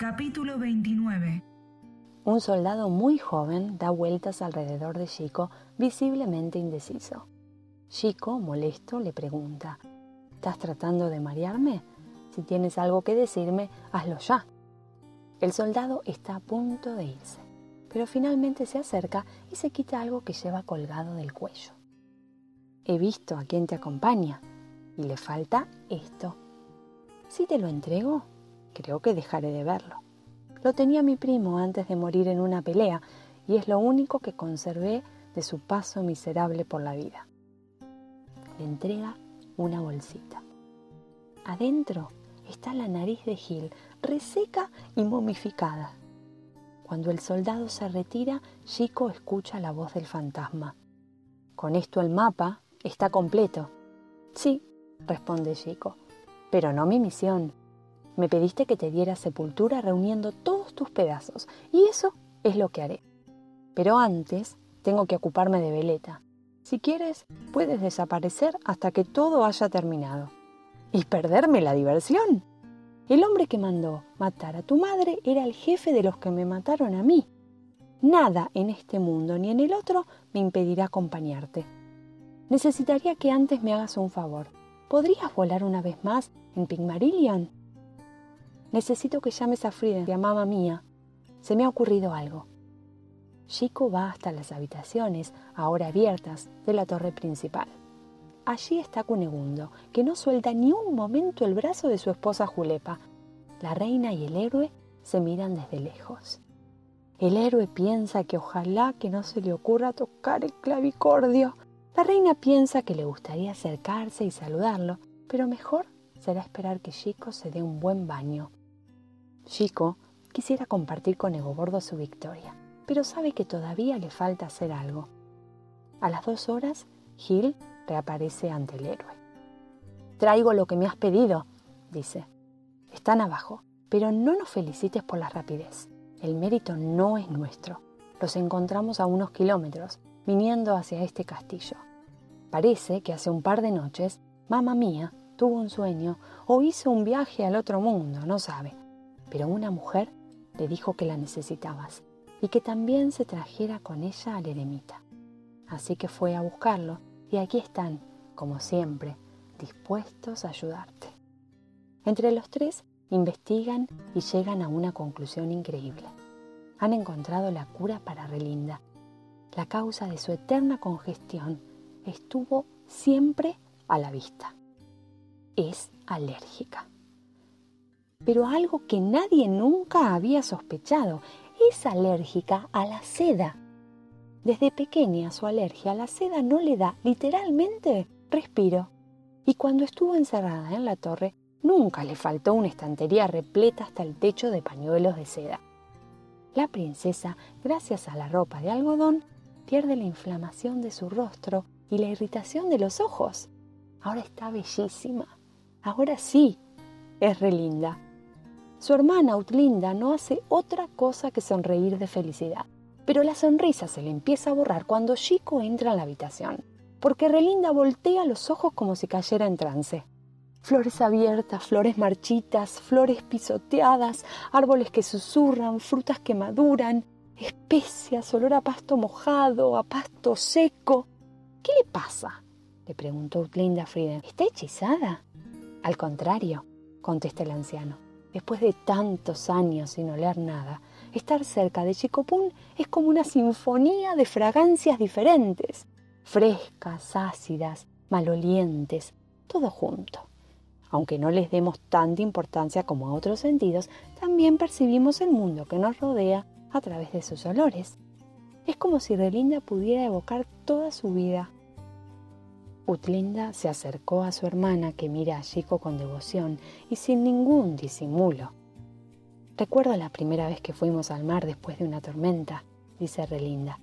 Capítulo 29 Un soldado muy joven da vueltas alrededor de Chico, visiblemente indeciso. Chico, molesto, le pregunta, ¿Estás tratando de marearme? Si tienes algo que decirme, hazlo ya. El soldado está a punto de irse, pero finalmente se acerca y se quita algo que lleva colgado del cuello. He visto a quien te acompaña y le falta esto. Si te lo entrego, creo que dejaré de verlo. Lo tenía mi primo antes de morir en una pelea y es lo único que conservé de su paso miserable por la vida. Le entrega una bolsita. Adentro está la nariz de Gil, reseca y momificada. Cuando el soldado se retira, Chico escucha la voz del fantasma. Con esto el mapa está completo. Sí, responde Chico, pero no mi misión. Me pediste que te diera sepultura reuniendo todos tus pedazos, y eso es lo que haré. Pero antes tengo que ocuparme de Veleta. Si quieres, puedes desaparecer hasta que todo haya terminado. ¿Y perderme la diversión? El hombre que mandó matar a tu madre era el jefe de los que me mataron a mí. Nada en este mundo ni en el otro me impedirá acompañarte. Necesitaría que antes me hagas un favor. ¿Podrías volar una vez más en Pygmalion? Necesito que llames a Frida, a mamá mía. Se me ha ocurrido algo. Chico va hasta las habitaciones, ahora abiertas, de la torre principal. Allí está Cunegundo, que no suelta ni un momento el brazo de su esposa Julepa. La reina y el héroe se miran desde lejos. El héroe piensa que ojalá que no se le ocurra tocar el clavicordio. La reina piensa que le gustaría acercarse y saludarlo, pero mejor será esperar que Chico se dé un buen baño. Chico quisiera compartir con Egobordo su victoria, pero sabe que todavía le falta hacer algo. A las dos horas, Gil reaparece ante el héroe. Traigo lo que me has pedido, dice. Están abajo, pero no nos felicites por la rapidez. El mérito no es nuestro. Los encontramos a unos kilómetros, viniendo hacia este castillo. Parece que hace un par de noches, mamá mía tuvo un sueño o hizo un viaje al otro mundo, no sabe pero una mujer le dijo que la necesitabas y que también se trajera con ella al eremita. Así que fue a buscarlo y aquí están, como siempre, dispuestos a ayudarte. Entre los tres investigan y llegan a una conclusión increíble. Han encontrado la cura para Relinda. La causa de su eterna congestión estuvo siempre a la vista. Es alérgica pero algo que nadie nunca había sospechado. Es alérgica a la seda. Desde pequeña su alergia a la seda no le da literalmente respiro. Y cuando estuvo encerrada en la torre, nunca le faltó una estantería repleta hasta el techo de pañuelos de seda. La princesa, gracias a la ropa de algodón, pierde la inflamación de su rostro y la irritación de los ojos. Ahora está bellísima. Ahora sí, es relinda. Su hermana Utlinda no hace otra cosa que sonreír de felicidad, pero la sonrisa se le empieza a borrar cuando Chico entra en la habitación, porque Relinda voltea los ojos como si cayera en trance. Flores abiertas, flores marchitas, flores pisoteadas, árboles que susurran, frutas que maduran, especias, olor a pasto mojado, a pasto seco. ¿Qué le pasa? le preguntó Utlinda Frida. ¿Está hechizada? Al contrario, contesta el anciano. Después de tantos años sin oler nada, estar cerca de Chicopún es como una sinfonía de fragancias diferentes, frescas, ácidas, malolientes, todo junto. Aunque no les demos tanta importancia como a otros sentidos, también percibimos el mundo que nos rodea a través de sus olores. Es como si Relinda pudiera evocar toda su vida Utlinda se acercó a su hermana que mira a Chico con devoción y sin ningún disimulo. Recuerdo la primera vez que fuimos al mar después de una tormenta, dice Relinda.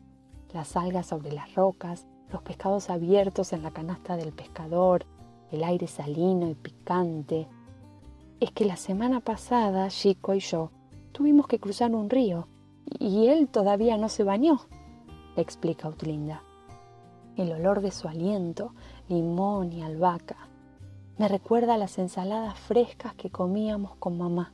Las algas sobre las rocas, los pescados abiertos en la canasta del pescador, el aire salino y picante. Es que la semana pasada Chico y yo tuvimos que cruzar un río y él todavía no se bañó, explica Utlinda el olor de su aliento, limón y albahaca. Me recuerda a las ensaladas frescas que comíamos con mamá.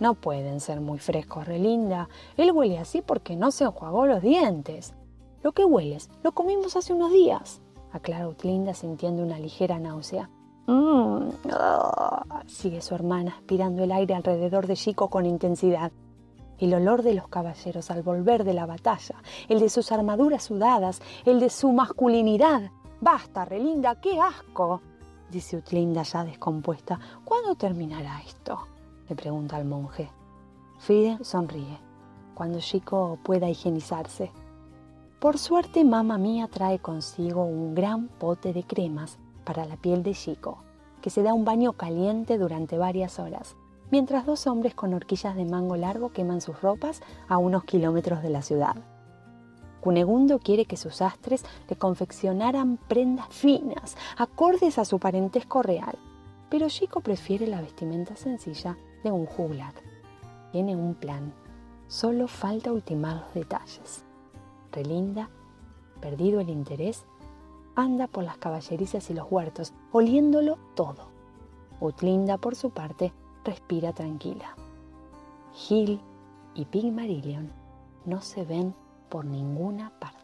No pueden ser muy frescos, Relinda. Él huele así porque no se enjuagó los dientes. Lo que hueles, lo comimos hace unos días, aclara Utlinda sintiendo una ligera náusea. Mmm, sigue su hermana aspirando el aire alrededor de Chico con intensidad. El olor de los caballeros al volver de la batalla, el de sus armaduras sudadas, el de su masculinidad. Basta, Relinda, qué asco, dice Utlinda ya descompuesta. ¿Cuándo terminará esto? le pregunta al monje. Fride sonríe. Cuando Chico pueda higienizarse. Por suerte, mamá mía trae consigo un gran pote de cremas para la piel de Chico, que se da un baño caliente durante varias horas, mientras dos hombres con horquillas de mango largo queman sus ropas a unos kilómetros de la ciudad. Cunegundo quiere que sus astres le confeccionaran prendas finas, acordes a su parentesco real, pero Chico prefiere la vestimenta sencilla de un juglar. Tiene un plan, solo falta ultimar los detalles. Relinda, perdido el interés, anda por las caballerizas y los huertos, oliéndolo todo. Utlinda, por su parte, respira tranquila. Gil y Pigmarillion no se ven por ninguna parte.